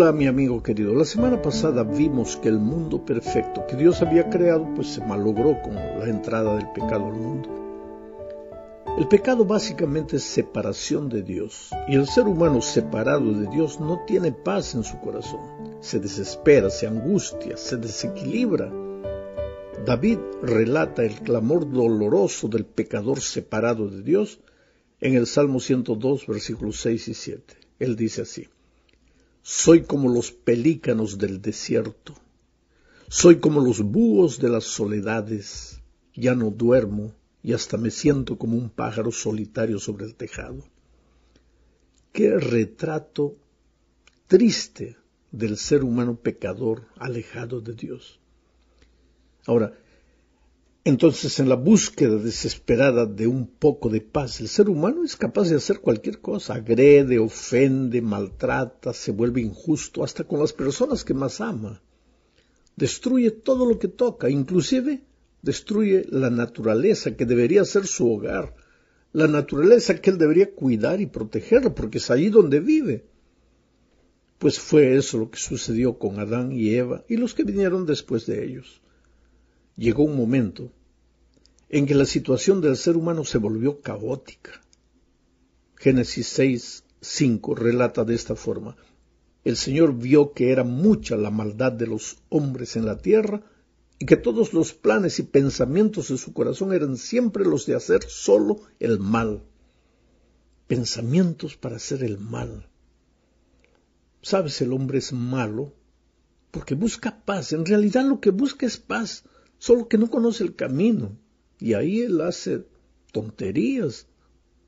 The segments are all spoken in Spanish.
Hola mi amigo querido, la semana pasada vimos que el mundo perfecto que Dios había creado pues se malogró con la entrada del pecado al mundo. El pecado básicamente es separación de Dios y el ser humano separado de Dios no tiene paz en su corazón, se desespera, se angustia, se desequilibra. David relata el clamor doloroso del pecador separado de Dios en el Salmo 102 versículos 6 y 7. Él dice así, soy como los pelícanos del desierto. Soy como los búhos de las soledades. Ya no duermo y hasta me siento como un pájaro solitario sobre el tejado. Qué retrato triste del ser humano pecador alejado de Dios. Ahora, entonces, en la búsqueda desesperada de un poco de paz, el ser humano es capaz de hacer cualquier cosa, agrede, ofende, maltrata, se vuelve injusto, hasta con las personas que más ama. Destruye todo lo que toca, inclusive destruye la naturaleza que debería ser su hogar, la naturaleza que él debería cuidar y proteger, porque es allí donde vive. Pues fue eso lo que sucedió con Adán y Eva y los que vinieron después de ellos llegó un momento en que la situación del ser humano se volvió caótica. Génesis 6, 5 relata de esta forma, el Señor vio que era mucha la maldad de los hombres en la tierra y que todos los planes y pensamientos de su corazón eran siempre los de hacer solo el mal. Pensamientos para hacer el mal. Sabes, el hombre es malo porque busca paz. En realidad lo que busca es paz solo que no conoce el camino. Y ahí él hace tonterías.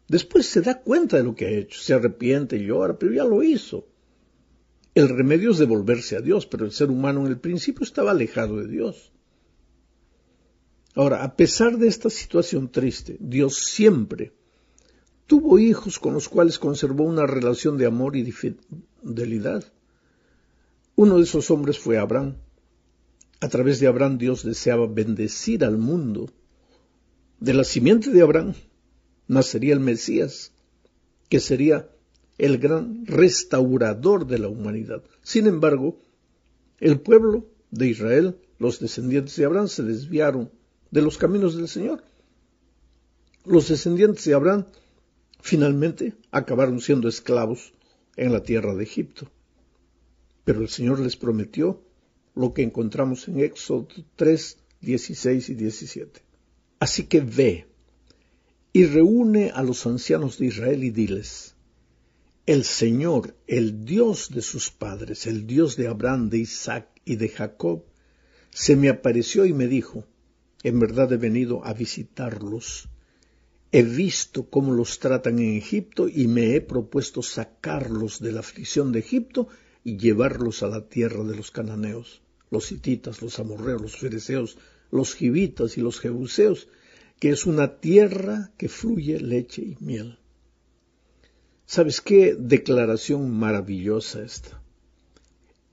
Después se da cuenta de lo que ha hecho, se arrepiente y llora, pero ya lo hizo. El remedio es devolverse a Dios, pero el ser humano en el principio estaba alejado de Dios. Ahora, a pesar de esta situación triste, Dios siempre tuvo hijos con los cuales conservó una relación de amor y fidelidad. Uno de esos hombres fue Abraham. A través de Abraham Dios deseaba bendecir al mundo. De la simiente de Abraham nacería el Mesías, que sería el gran restaurador de la humanidad. Sin embargo, el pueblo de Israel, los descendientes de Abraham, se desviaron de los caminos del Señor. Los descendientes de Abraham finalmente acabaron siendo esclavos en la tierra de Egipto. Pero el Señor les prometió lo que encontramos en Éxodo 3, 16 y 17. Así que ve y reúne a los ancianos de Israel y diles, el Señor, el Dios de sus padres, el Dios de Abraham, de Isaac y de Jacob, se me apareció y me dijo, en verdad he venido a visitarlos. He visto cómo los tratan en Egipto y me he propuesto sacarlos de la aflicción de Egipto y llevarlos a la tierra de los cananeos los hititas, los amorreos, los fereceos, los gibitas y los jebuseos, que es una tierra que fluye leche y miel. ¿Sabes qué declaración maravillosa esta?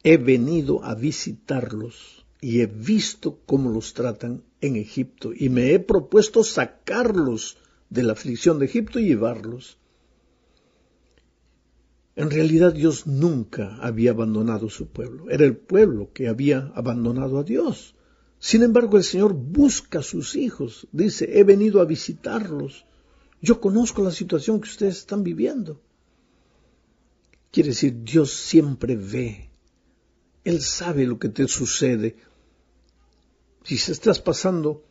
He venido a visitarlos y he visto cómo los tratan en Egipto y me he propuesto sacarlos de la aflicción de Egipto y llevarlos en realidad Dios nunca había abandonado su pueblo, era el pueblo que había abandonado a Dios. Sin embargo, el Señor busca a sus hijos, dice, he venido a visitarlos, yo conozco la situación que ustedes están viviendo. Quiere decir, Dios siempre ve, Él sabe lo que te sucede. Si estás pasando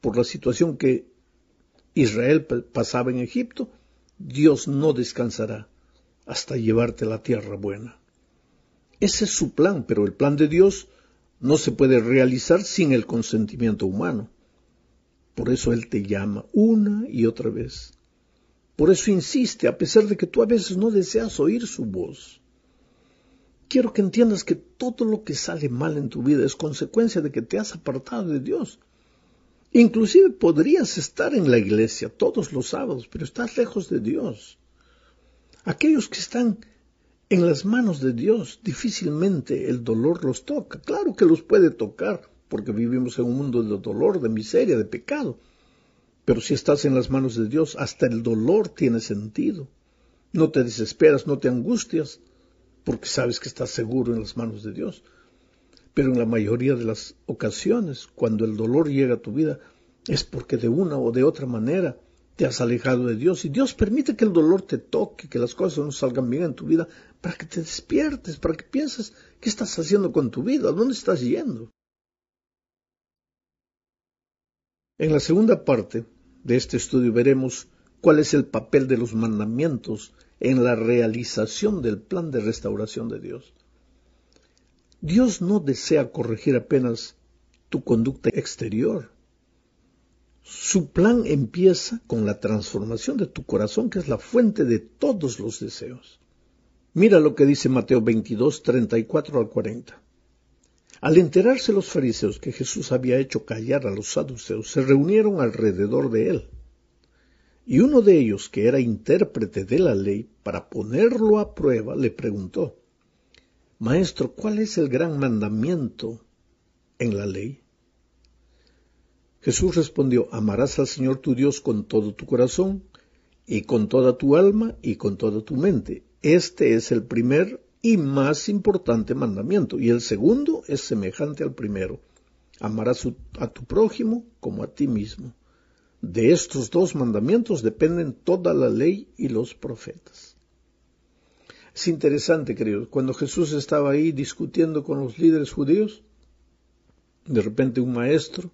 por la situación que Israel pasaba en Egipto, Dios no descansará hasta llevarte a la tierra buena. Ese es su plan, pero el plan de Dios no se puede realizar sin el consentimiento humano. Por eso Él te llama una y otra vez. Por eso insiste, a pesar de que tú a veces no deseas oír su voz. Quiero que entiendas que todo lo que sale mal en tu vida es consecuencia de que te has apartado de Dios. Inclusive podrías estar en la iglesia todos los sábados, pero estás lejos de Dios. Aquellos que están en las manos de Dios, difícilmente el dolor los toca. Claro que los puede tocar, porque vivimos en un mundo de dolor, de miseria, de pecado. Pero si estás en las manos de Dios, hasta el dolor tiene sentido. No te desesperas, no te angustias, porque sabes que estás seguro en las manos de Dios. Pero en la mayoría de las ocasiones, cuando el dolor llega a tu vida, es porque de una o de otra manera te has alejado de Dios y Dios permite que el dolor te toque, que las cosas no salgan bien en tu vida, para que te despiertes, para que pienses qué estás haciendo con tu vida, dónde estás yendo. En la segunda parte de este estudio veremos cuál es el papel de los mandamientos en la realización del plan de restauración de Dios. Dios no desea corregir apenas tu conducta exterior. Su plan empieza con la transformación de tu corazón, que es la fuente de todos los deseos. Mira lo que dice Mateo 22, 34 al 40. Al enterarse los fariseos que Jesús había hecho callar a los saduceos, se reunieron alrededor de él. Y uno de ellos, que era intérprete de la ley, para ponerlo a prueba, le preguntó, Maestro, ¿cuál es el gran mandamiento en la ley? Jesús respondió, amarás al Señor tu Dios con todo tu corazón, y con toda tu alma, y con toda tu mente. Este es el primer y más importante mandamiento, y el segundo es semejante al primero. Amarás a tu prójimo como a ti mismo. De estos dos mandamientos dependen toda la ley y los profetas. Es interesante, queridos, cuando Jesús estaba ahí discutiendo con los líderes judíos, de repente un maestro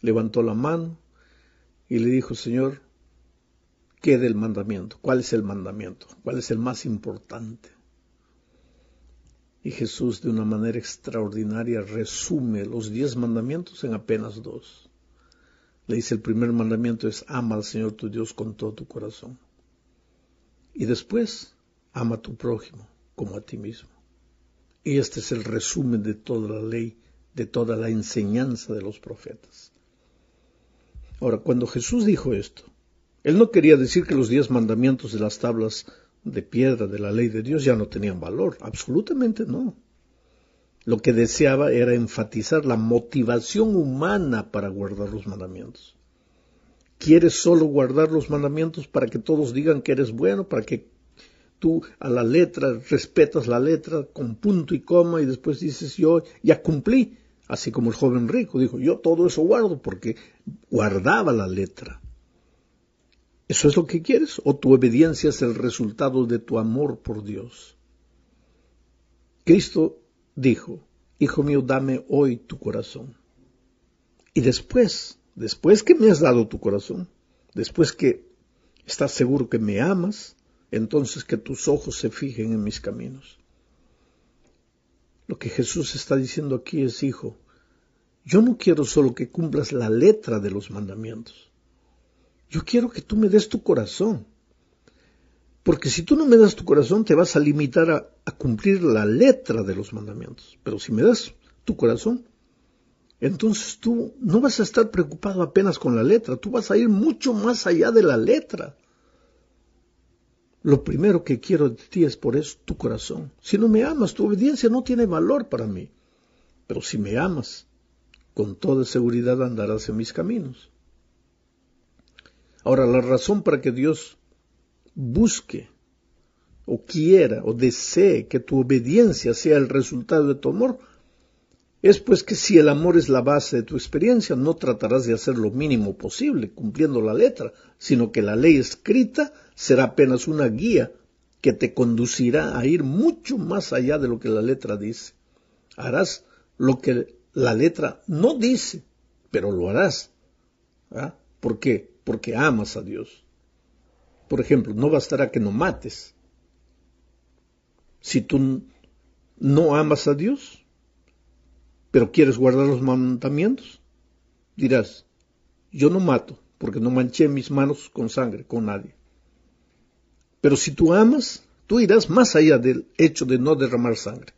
levantó la mano y le dijo, Señor, ¿qué del mandamiento? ¿Cuál es el mandamiento? ¿Cuál es el más importante? Y Jesús de una manera extraordinaria resume los diez mandamientos en apenas dos. Le dice el primer mandamiento es ama al Señor tu Dios con todo tu corazón. Y después ama a tu prójimo como a ti mismo. Y este es el resumen de toda la ley, de toda la enseñanza de los profetas. Ahora, cuando Jesús dijo esto, él no quería decir que los diez mandamientos de las tablas de piedra de la ley de Dios ya no tenían valor. Absolutamente no. Lo que deseaba era enfatizar la motivación humana para guardar los mandamientos. ¿Quieres solo guardar los mandamientos para que todos digan que eres bueno, para que tú a la letra respetas la letra con punto y coma y después dices yo ya cumplí? Así como el joven rico dijo, yo todo eso guardo porque guardaba la letra. ¿Eso es lo que quieres? ¿O tu obediencia es el resultado de tu amor por Dios? Cristo dijo, Hijo mío, dame hoy tu corazón. Y después, después que me has dado tu corazón, después que estás seguro que me amas, entonces que tus ojos se fijen en mis caminos. Lo que Jesús está diciendo aquí es, hijo, yo no quiero solo que cumplas la letra de los mandamientos. Yo quiero que tú me des tu corazón. Porque si tú no me das tu corazón, te vas a limitar a, cumplir la letra de los mandamientos. Pero si me das tu corazón, entonces tú no vas a estar preocupado apenas con la letra, tú vas a ir mucho más allá de la letra. Lo primero que quiero de ti es por eso tu corazón. Si no me amas, tu obediencia no tiene valor para mí. Pero si me amas, con toda seguridad andarás en mis caminos. Ahora, la razón para que Dios busque o quiera o desee que tu obediencia sea el resultado de tu amor, es pues que si el amor es la base de tu experiencia, no tratarás de hacer lo mínimo posible cumpliendo la letra, sino que la ley escrita será apenas una guía que te conducirá a ir mucho más allá de lo que la letra dice. Harás lo que la letra no dice, pero lo harás. ¿Ah? ¿Por qué? Porque amas a Dios. Por ejemplo, no bastará que no mates. Si tú no amas a Dios, pero quieres guardar los mandamientos, dirás, yo no mato porque no manché mis manos con sangre, con nadie. Pero si tú amas, tú irás más allá del hecho de no derramar sangre.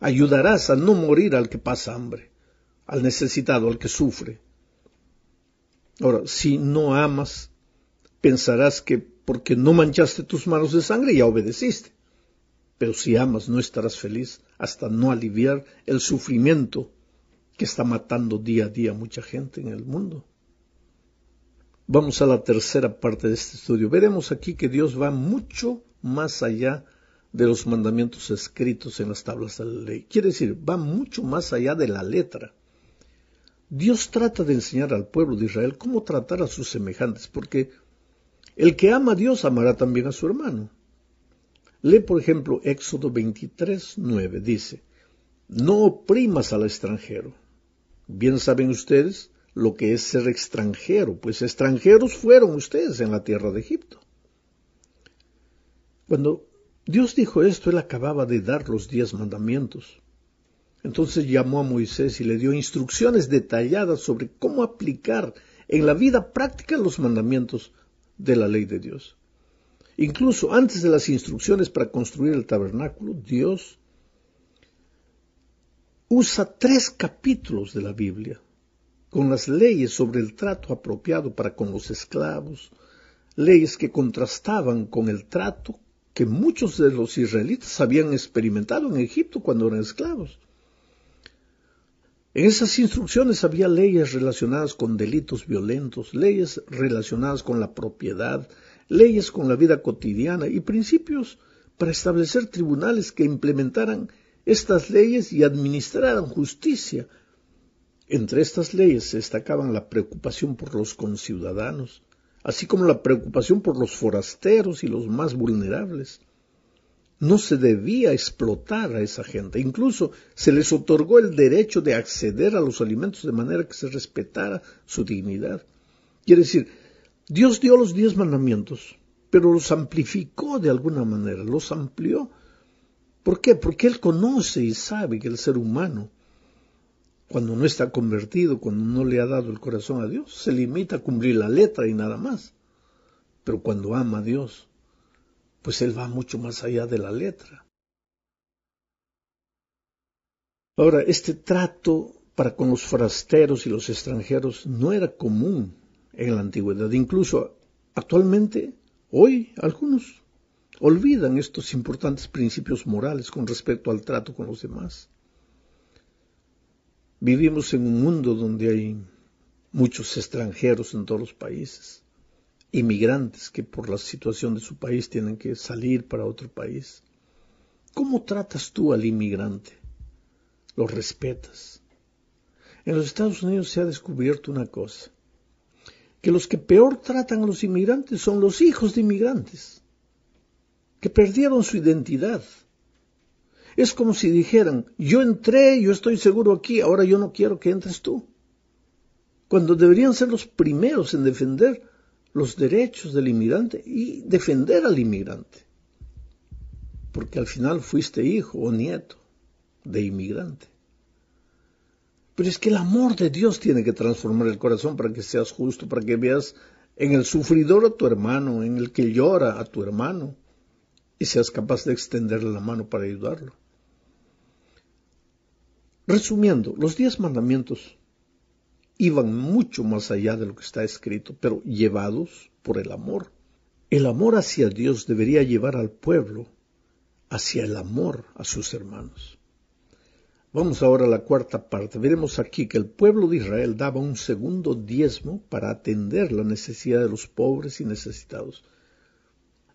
Ayudarás a no morir al que pasa hambre, al necesitado, al que sufre. Ahora, si no amas, pensarás que porque no manchaste tus manos de sangre ya obedeciste. Pero si amas no estarás feliz hasta no aliviar el sufrimiento que está matando día a día mucha gente en el mundo. Vamos a la tercera parte de este estudio. Veremos aquí que Dios va mucho más allá de los mandamientos escritos en las tablas de la ley. Quiere decir, va mucho más allá de la letra. Dios trata de enseñar al pueblo de Israel cómo tratar a sus semejantes, porque el que ama a Dios amará también a su hermano. Lee, por ejemplo, Éxodo 23, 9, dice, No oprimas al extranjero. Bien saben ustedes lo que es ser extranjero, pues extranjeros fueron ustedes en la tierra de Egipto. Cuando Dios dijo esto, él acababa de dar los diez mandamientos. Entonces llamó a Moisés y le dio instrucciones detalladas sobre cómo aplicar en la vida práctica los mandamientos de la ley de Dios. Incluso antes de las instrucciones para construir el tabernáculo, Dios usa tres capítulos de la Biblia con las leyes sobre el trato apropiado para con los esclavos, leyes que contrastaban con el trato que muchos de los israelitas habían experimentado en Egipto cuando eran esclavos. En esas instrucciones había leyes relacionadas con delitos violentos, leyes relacionadas con la propiedad, leyes con la vida cotidiana y principios para establecer tribunales que implementaran estas leyes y administraran justicia. Entre estas leyes se destacaban la preocupación por los conciudadanos, así como la preocupación por los forasteros y los más vulnerables. No se debía explotar a esa gente. Incluso se les otorgó el derecho de acceder a los alimentos de manera que se respetara su dignidad. Quiere decir, Dios dio los diez mandamientos, pero los amplificó de alguna manera, los amplió. ¿Por qué? Porque Él conoce y sabe que el ser humano, cuando no está convertido, cuando no le ha dado el corazón a Dios, se limita a cumplir la letra y nada más. Pero cuando ama a Dios, pues Él va mucho más allá de la letra. Ahora, este trato para con los forasteros y los extranjeros no era común en la antigüedad. Incluso actualmente, hoy, algunos olvidan estos importantes principios morales con respecto al trato con los demás. Vivimos en un mundo donde hay muchos extranjeros en todos los países inmigrantes que por la situación de su país tienen que salir para otro país. ¿Cómo tratas tú al inmigrante? ¿Lo respetas? En los Estados Unidos se ha descubierto una cosa, que los que peor tratan a los inmigrantes son los hijos de inmigrantes, que perdieron su identidad. Es como si dijeran, yo entré, yo estoy seguro aquí, ahora yo no quiero que entres tú. Cuando deberían ser los primeros en defender los derechos del inmigrante y defender al inmigrante. Porque al final fuiste hijo o nieto de inmigrante. Pero es que el amor de Dios tiene que transformar el corazón para que seas justo, para que veas en el sufridor a tu hermano, en el que llora a tu hermano, y seas capaz de extenderle la mano para ayudarlo. Resumiendo, los diez mandamientos iban mucho más allá de lo que está escrito, pero llevados por el amor. El amor hacia Dios debería llevar al pueblo hacia el amor a sus hermanos. Vamos ahora a la cuarta parte. Veremos aquí que el pueblo de Israel daba un segundo diezmo para atender la necesidad de los pobres y necesitados.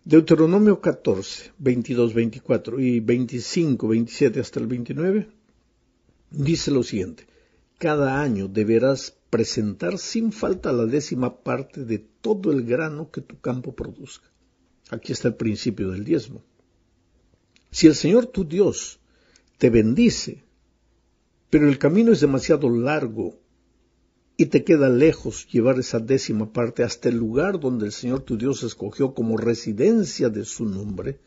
Deuteronomio 14, 22, 24 y 25, 27 hasta el 29 dice lo siguiente cada año deberás presentar sin falta la décima parte de todo el grano que tu campo produzca. Aquí está el principio del diezmo. Si el Señor tu Dios te bendice, pero el camino es demasiado largo y te queda lejos llevar esa décima parte hasta el lugar donde el Señor tu Dios escogió como residencia de su nombre,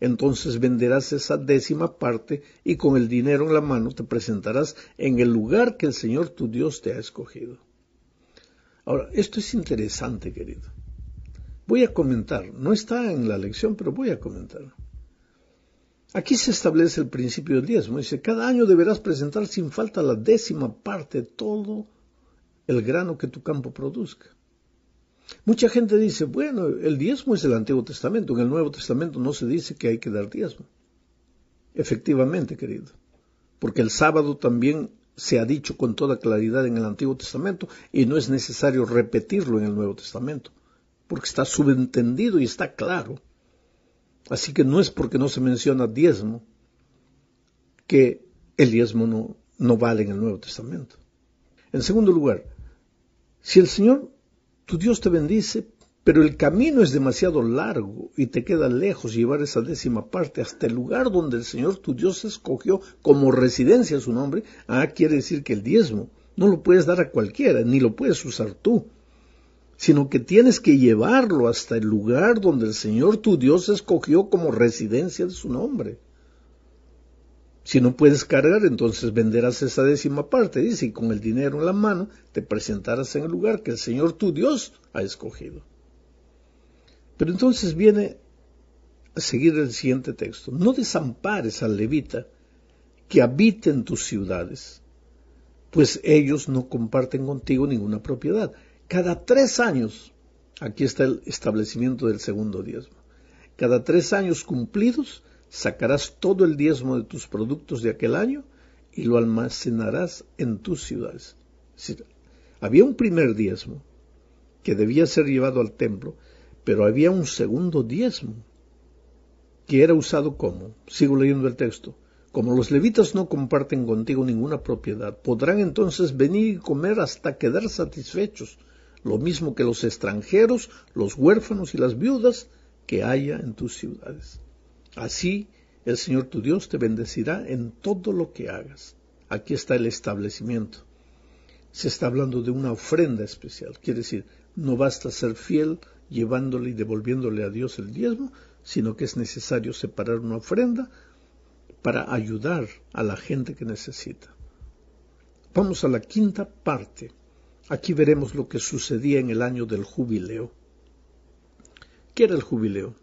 entonces venderás esa décima parte y con el dinero en la mano te presentarás en el lugar que el Señor tu Dios te ha escogido. Ahora, esto es interesante, querido. Voy a comentar, no está en la lección, pero voy a comentar. Aquí se establece el principio del diezmo. Dice, cada año deberás presentar sin falta la décima parte de todo el grano que tu campo produzca. Mucha gente dice, bueno, el diezmo es del Antiguo Testamento, en el Nuevo Testamento no se dice que hay que dar diezmo. Efectivamente, querido, porque el sábado también se ha dicho con toda claridad en el Antiguo Testamento y no es necesario repetirlo en el Nuevo Testamento, porque está subentendido y está claro. Así que no es porque no se menciona diezmo que el diezmo no, no vale en el Nuevo Testamento. En segundo lugar, si el Señor, tu Dios te bendice, pero el camino es demasiado largo y te queda lejos llevar esa décima parte hasta el lugar donde el Señor tu Dios escogió como residencia su nombre, ah, quiere decir que el diezmo no lo puedes dar a cualquiera, ni lo puedes usar tú sino que tienes que llevarlo hasta el lugar donde el Señor tu Dios escogió como residencia de su nombre. Si no puedes cargar, entonces venderás esa décima parte, dice, y con el dinero en la mano te presentarás en el lugar que el Señor tu Dios ha escogido. Pero entonces viene a seguir el siguiente texto. No desampares al levita que habite en tus ciudades, pues ellos no comparten contigo ninguna propiedad cada tres años, aquí está el establecimiento del segundo diezmo, cada tres años cumplidos sacarás todo el diezmo de tus productos de aquel año y lo almacenarás en tus ciudades. había un primer diezmo que debía ser llevado al templo, pero había un segundo diezmo que era usado como, sigo leyendo el texto, como los levitas no comparten contigo ninguna propiedad, podrán entonces venir y comer hasta quedar satisfechos lo mismo que los extranjeros, los huérfanos y las viudas que haya en tus ciudades. Así el Señor tu Dios te bendecirá en todo lo que hagas. Aquí está el establecimiento. Se está hablando de una ofrenda especial. Quiere decir, no basta ser fiel llevándole y devolviéndole a Dios el diezmo, sino que es necesario separar una ofrenda para ayudar a la gente que necesita. Vamos a la quinta parte Aquí veremos lo que sucedía en el año del jubileo. ¿Qué era el jubileo?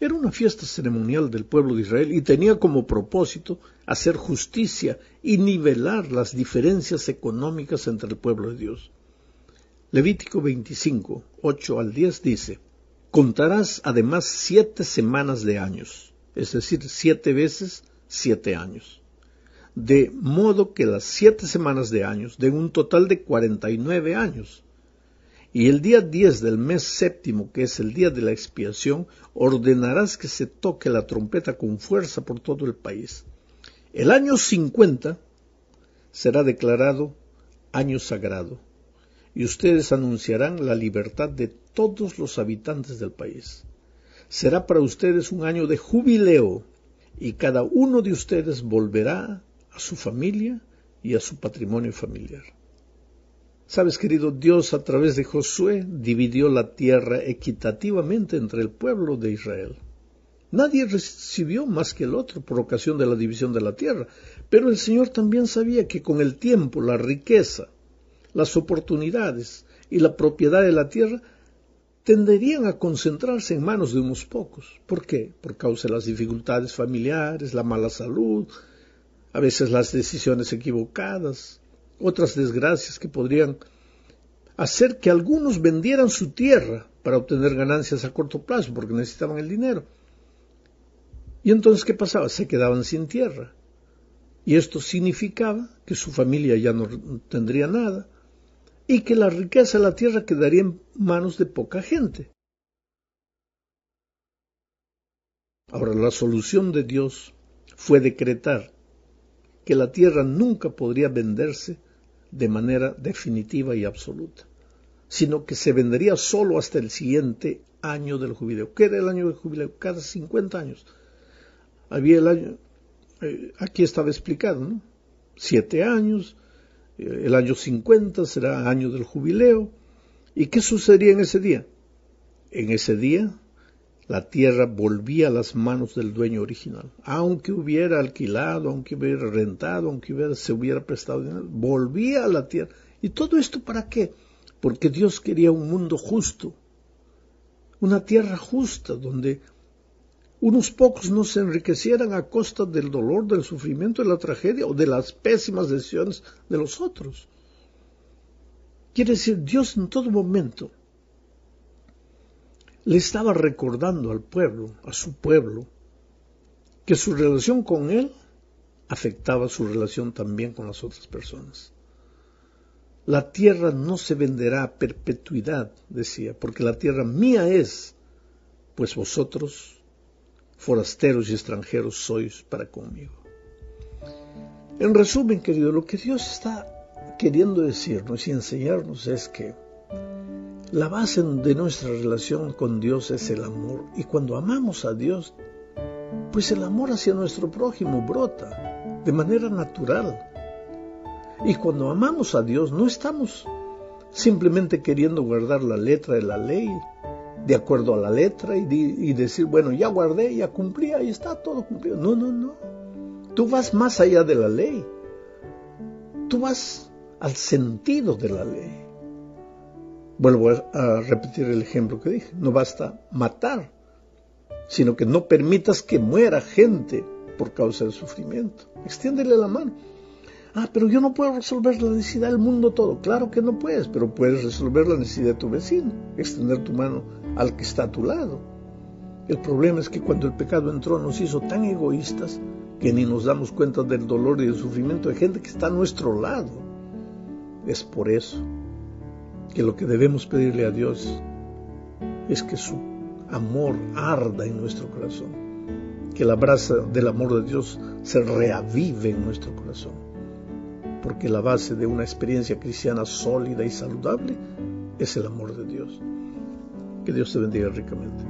Era una fiesta ceremonial del pueblo de Israel y tenía como propósito hacer justicia y nivelar las diferencias económicas entre el pueblo de Dios. Levítico 25, 8 al 10 dice, Contarás además siete semanas de años, es decir, siete veces siete años de modo que las siete semanas de años den un total de cuarenta y nueve años. Y el día diez del mes séptimo, que es el día de la expiación, ordenarás que se toque la trompeta con fuerza por todo el país. El año cincuenta será declarado año sagrado, y ustedes anunciarán la libertad de todos los habitantes del país. Será para ustedes un año de jubileo, y cada uno de ustedes volverá a su familia y a su patrimonio familiar. Sabes, querido, Dios a través de Josué dividió la tierra equitativamente entre el pueblo de Israel. Nadie recibió más que el otro por ocasión de la división de la tierra, pero el Señor también sabía que con el tiempo la riqueza, las oportunidades y la propiedad de la tierra tenderían a concentrarse en manos de unos pocos. ¿Por qué? Por causa de las dificultades familiares, la mala salud, a veces las decisiones equivocadas, otras desgracias que podrían hacer que algunos vendieran su tierra para obtener ganancias a corto plazo porque necesitaban el dinero. Y entonces, ¿qué pasaba? Se quedaban sin tierra. Y esto significaba que su familia ya no tendría nada y que la riqueza de la tierra quedaría en manos de poca gente. Ahora, la solución de Dios fue decretar que la tierra nunca podría venderse de manera definitiva y absoluta, sino que se vendería solo hasta el siguiente año del jubileo. ¿Qué era el año del jubileo? Cada 50 años. Había el año, eh, aquí estaba explicado, ¿no? Siete años, eh, el año 50 será año del jubileo. ¿Y qué sucedería en ese día? En ese día la tierra volvía a las manos del dueño original. Aunque hubiera alquilado, aunque hubiera rentado, aunque hubiera, se hubiera prestado dinero, volvía a la tierra. ¿Y todo esto para qué? Porque Dios quería un mundo justo, una tierra justa, donde unos pocos no se enriquecieran a costa del dolor, del sufrimiento, de la tragedia o de las pésimas decisiones de los otros. Quiere decir, Dios en todo momento le estaba recordando al pueblo, a su pueblo, que su relación con él afectaba su relación también con las otras personas. La tierra no se venderá a perpetuidad, decía, porque la tierra mía es, pues vosotros forasteros y extranjeros sois para conmigo. En resumen, querido, lo que Dios está queriendo decirnos y enseñarnos es que la base de nuestra relación con Dios es el amor. Y cuando amamos a Dios, pues el amor hacia nuestro prójimo brota de manera natural. Y cuando amamos a Dios, no estamos simplemente queriendo guardar la letra de la ley, de acuerdo a la letra, y, decir, bueno, ya guardé, ya cumplí, ahí está todo cumplido. No, no, no. Tú vas más allá de la ley. Tú vas al sentido de la ley. Vuelvo a repetir el ejemplo que dije. No basta matar, sino que no permitas que muera gente por causa del sufrimiento. Extiéndele la mano. Ah, pero yo no puedo resolver la necesidad del mundo todo. Claro que no puedes, pero puedes resolver la necesidad de tu vecino, extender tu mano al que está a tu lado. El problema es que cuando el pecado entró nos hizo tan egoístas que ni nos damos cuenta del dolor y del sufrimiento de gente que está a nuestro lado. Es por eso que lo que debemos pedirle a Dios es que su amor arda en nuestro corazón, que la brasa del amor de Dios se reavive en nuestro corazón, porque la base de una experiencia cristiana sólida y saludable es el amor de Dios. Que Dios te bendiga ricamente.